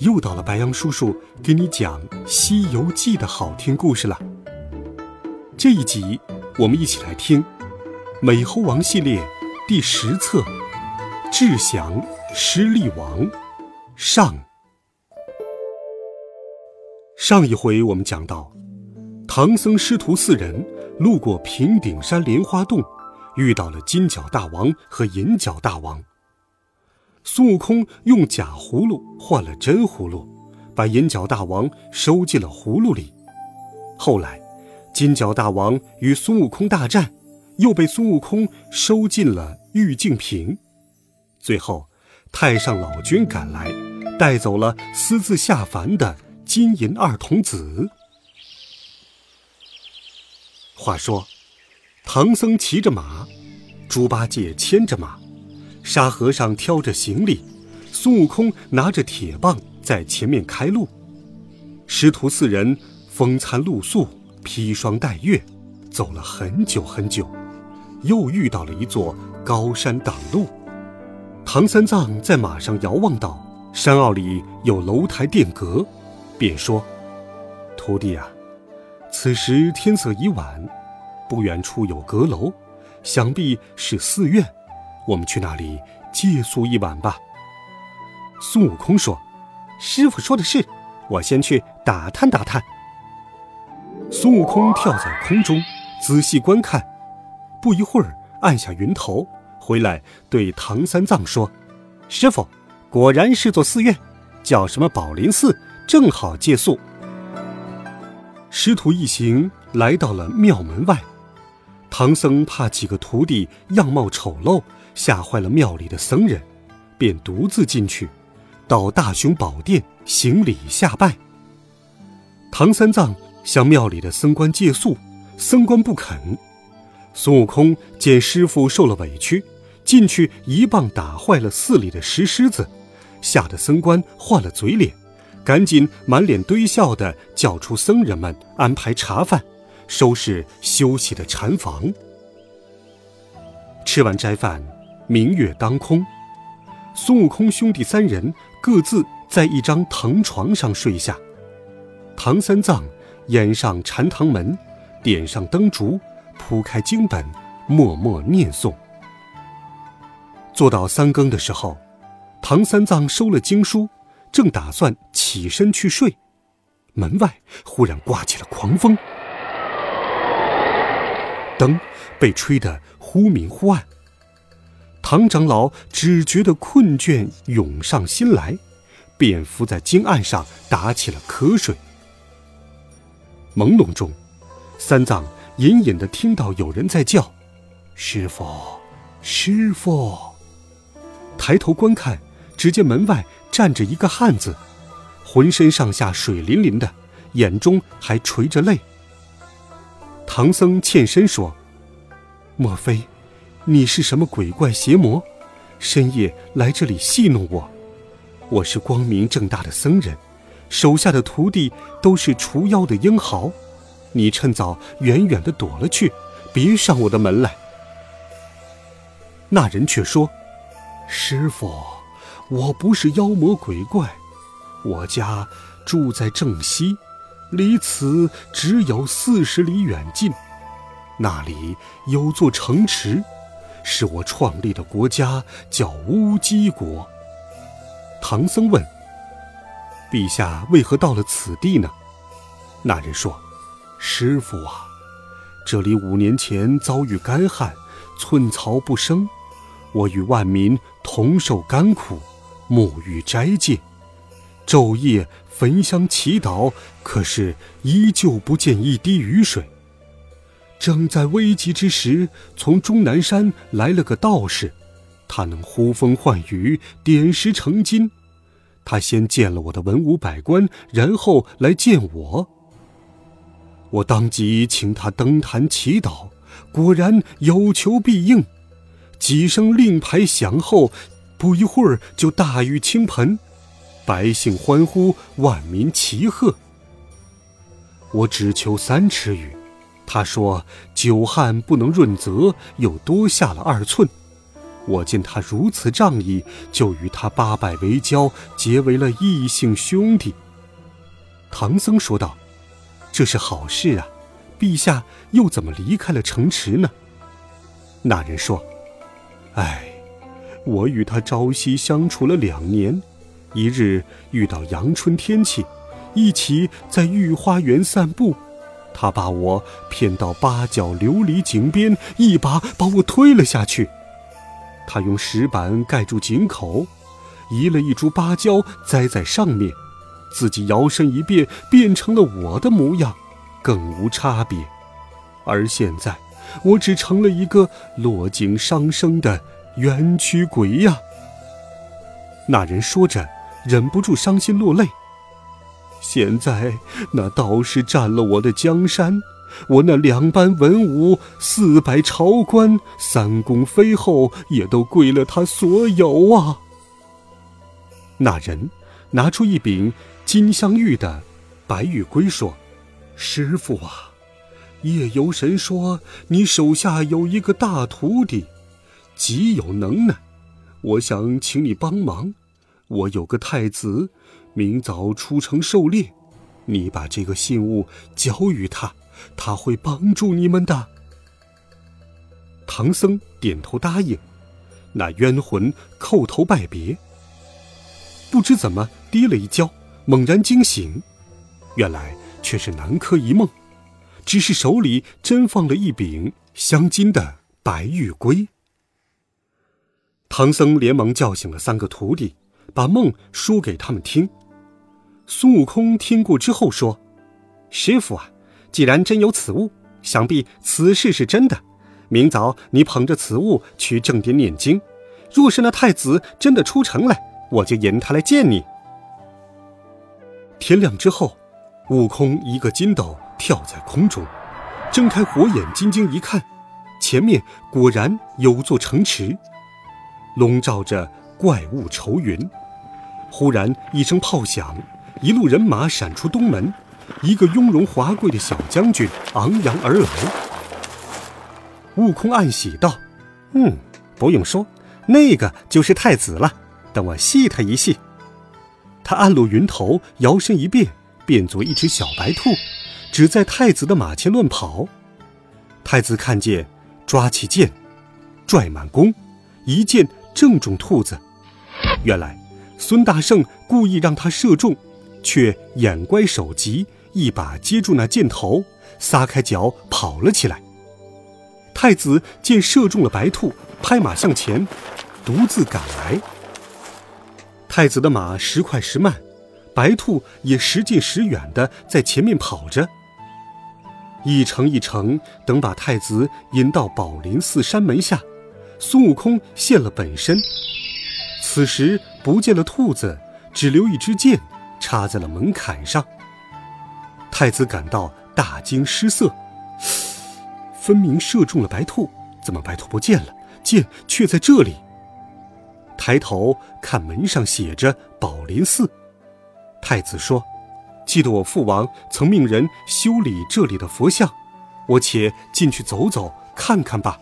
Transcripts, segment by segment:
又到了白羊叔叔给你讲《西游记》的好听故事了。这一集，我们一起来听《美猴王》系列第十册《智降狮力王》上。上一回我们讲到，唐僧师徒四人路过平顶山莲花洞，遇到了金角大王和银角大王。孙悟空用假葫芦换了真葫芦，把银角大王收进了葫芦里。后来，金角大王与孙悟空大战，又被孙悟空收进了玉净瓶。最后，太上老君赶来，带走了私自下凡的金银二童子。话说，唐僧骑着马，猪八戒牵着马。沙和尚挑着行李，孙悟空拿着铁棒在前面开路。师徒四人风餐露宿，披霜戴月，走了很久很久，又遇到了一座高山挡路。唐三藏在马上遥望到山坳里有楼台殿阁，便说：“徒弟啊，此时天色已晚，不远处有阁楼，想必是寺院。”我们去那里借宿一晚吧。孙悟空说：“师傅说的是，我先去打探打探。”孙悟空跳在空中，仔细观看，不一会儿按下云头，回来对唐三藏说：“师傅，果然是座寺院，叫什么宝林寺，正好借宿。”师徒一行来到了庙门外，唐僧怕几个徒弟样貌丑陋。吓坏了庙里的僧人，便独自进去，到大雄宝殿行礼下拜。唐三藏向庙里的僧官借宿，僧官不肯。孙悟空见师傅受了委屈，进去一棒打坏了寺里的石狮子，吓得僧官换了嘴脸，赶紧满脸堆笑的叫出僧人们安排茶饭，收拾休息的禅房。吃完斋饭。明月当空，孙悟空兄弟三人各自在一张藤床上睡下。唐三藏掩上禅堂门，点上灯烛，铺开经本，默默念诵。做到三更的时候，唐三藏收了经书，正打算起身去睡，门外忽然刮起了狂风，灯被吹得忽明忽暗。唐长老只觉得困倦涌上心来，便伏在经案上打起了瞌睡。朦胧中，三藏隐隐的听到有人在叫：“师傅，师傅！”抬头观看，只见门外站着一个汉子，浑身上下水淋淋的，眼中还垂着泪。唐僧欠身说：“莫非？”你是什么鬼怪邪魔？深夜来这里戏弄我？我是光明正大的僧人，手下的徒弟都是除妖的英豪。你趁早远远的躲了去，别上我的门来。那人却说：“师傅，我不是妖魔鬼怪，我家住在正西，离此只有四十里远近，那里有座城池。”是我创立的国家，叫乌鸡国。唐僧问：“陛下为何到了此地呢？”那人说：“师傅啊，这里五年前遭遇干旱，寸草不生，我与万民同受甘苦，沐浴斋戒，昼夜焚香祈祷，可是依旧不见一滴雨水。”正在危急之时，从终南山来了个道士，他能呼风唤雨，点石成金。他先见了我的文武百官，然后来见我。我当即请他登坛祈祷，果然有求必应。几声令牌响后，不一会儿就大雨倾盆，百姓欢呼，万民齐贺。我只求三尺雨，他说久旱不能润泽，又多下了二寸。我见他如此仗义，就与他八拜为交，结为了异姓兄弟。唐僧说道：“这是好事啊，陛下又怎么离开了城池呢？”那人说：“哎，我与他朝夕相处了两年，一日遇到阳春天气，一起在御花园散步，他把我骗到八角琉璃井边，一把把我推了下去。”他用石板盖住井口，移了一株芭蕉栽在上面，自己摇身一变变成了我的模样，更无差别。而现在，我只成了一个落井伤生的冤屈鬼呀！那人说着，忍不住伤心落泪。现在，那道士占了我的江山。我那两班文武、四百朝官、三宫妃后也都归了他所有啊！那人拿出一柄金镶玉的白玉龟，说：“师傅啊，夜游神说你手下有一个大徒弟，极有能耐，我想请你帮忙。我有个太子，明早出城狩猎，你把这个信物交与他。”他会帮助你们的。唐僧点头答应，那冤魂叩头拜别。不知怎么跌了一跤，猛然惊醒，原来却是南柯一梦，只是手里真放了一柄镶金的白玉龟。唐僧连忙叫醒了三个徒弟，把梦说给他们听。孙悟空听过之后说：“师傅啊。”既然真有此物，想必此事是真的。明早你捧着此物去正殿念经。若是那太子真的出城来，我就引他来见你。天亮之后，悟空一个筋斗跳在空中，睁开火眼金睛一看，前面果然有座城池，笼罩着怪物愁云。忽然一声炮响，一路人马闪出东门。一个雍容华贵的小将军昂扬而来，悟空暗喜道：“嗯，不用说，那个就是太子了。等我戏他一戏。”他暗落云头，摇身一变，变作一只小白兔，只在太子的马前乱跑。太子看见，抓起剑，拽满弓，一箭正中兔子。原来孙大圣故意让他射中。却眼乖手急，一把接住那箭头，撒开脚跑了起来。太子见射中了白兔，拍马向前，独自赶来。太子的马时快时慢，白兔也时近时远的在前面跑着。一程一程，等把太子引到宝林寺山门下，孙悟空现了本身。此时不见了兔子，只留一支箭。插在了门槛上。太子感到大惊失色，分明射中了白兔，怎么白兔不见了，剑却在这里？抬头看门上写着“宝林寺”。太子说：“记得我父王曾命人修理这里的佛像，我且进去走走看看吧。”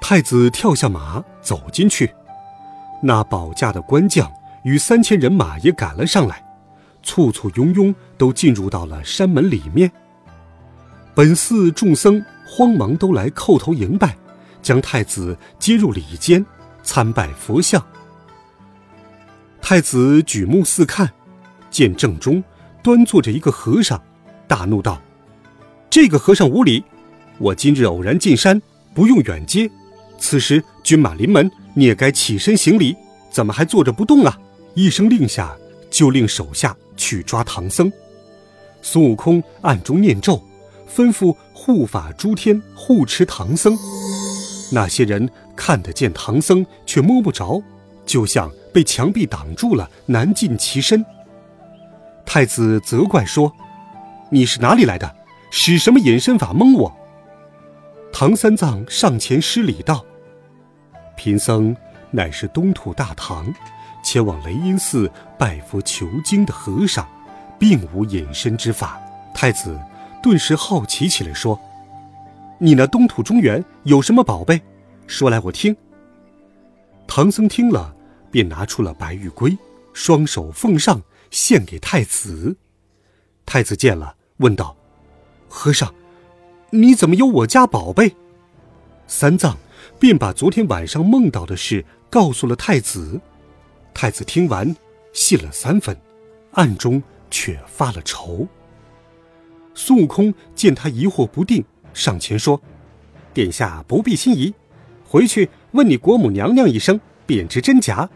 太子跳下马走进去，那保驾的官将与三千人马也赶了上来。簇簇拥拥都进入到了山门里面。本寺众僧慌忙都来叩头迎拜，将太子接入里间参拜佛像。太子举目四看，见正中端坐着一个和尚，大怒道：“这个和尚无礼！我今日偶然进山，不用远接，此时军马临门，你也该起身行礼，怎么还坐着不动啊？”一声令下，就令手下。去抓唐僧，孙悟空暗中念咒，吩咐护法诸天护持唐僧。那些人看得见唐僧，却摸不着，就像被墙壁挡住了，难进其身。太子责怪说：“你是哪里来的？使什么隐身法蒙我？”唐三藏上前施礼道：“贫僧乃是东土大唐前往雷音寺拜佛求经的和尚，并无隐身之法。”太子顿时好奇起来，说：“你那东土中原有什么宝贝？说来我听。”唐僧听了，便拿出了白玉龟，双手奉上。献给太子，太子见了，问道：“和尚，你怎么有我家宝贝？”三藏便把昨天晚上梦到的事告诉了太子。太子听完，信了三分，暗中却发了愁。孙悟空见他疑惑不定，上前说：“殿下不必心疑，回去问你国母娘娘一声，便知真假。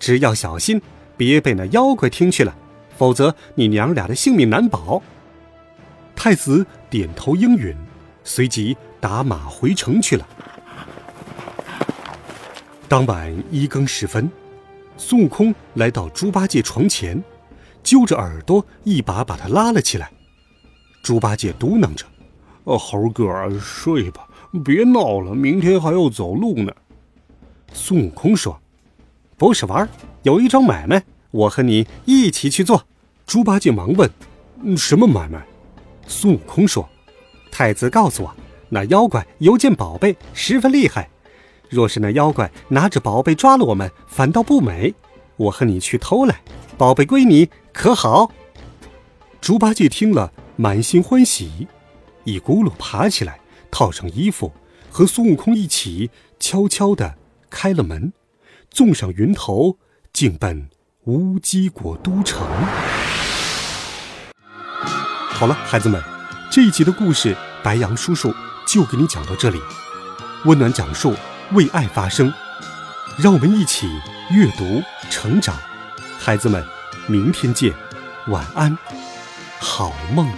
只要小心。”别被那妖怪听去了，否则你娘俩的性命难保。太子点头应允，随即打马回城去了。当晚一更时分，孙悟空来到猪八戒床前，揪着耳朵，一把把他拉了起来。猪八戒嘟囔着：“哦，猴哥，睡吧，别闹了，明天还要走路呢。”孙悟空说。不是玩有一桩买卖，我和你一起去做。猪八戒忙问：“什么买卖？”孙悟空说：“太子告诉我，那妖怪有件宝贝，十分厉害。若是那妖怪拿着宝贝抓了我们，反倒不美。我和你去偷来，宝贝归你，可好？”猪八戒听了，满心欢喜，一咕噜爬起来，套上衣服，和孙悟空一起悄悄地开了门。纵上云头，径奔乌鸡国都城。好了，孩子们，这一集的故事，白杨叔叔就给你讲到这里。温暖讲述，为爱发声，让我们一起阅读成长。孩子们，明天见，晚安，好梦。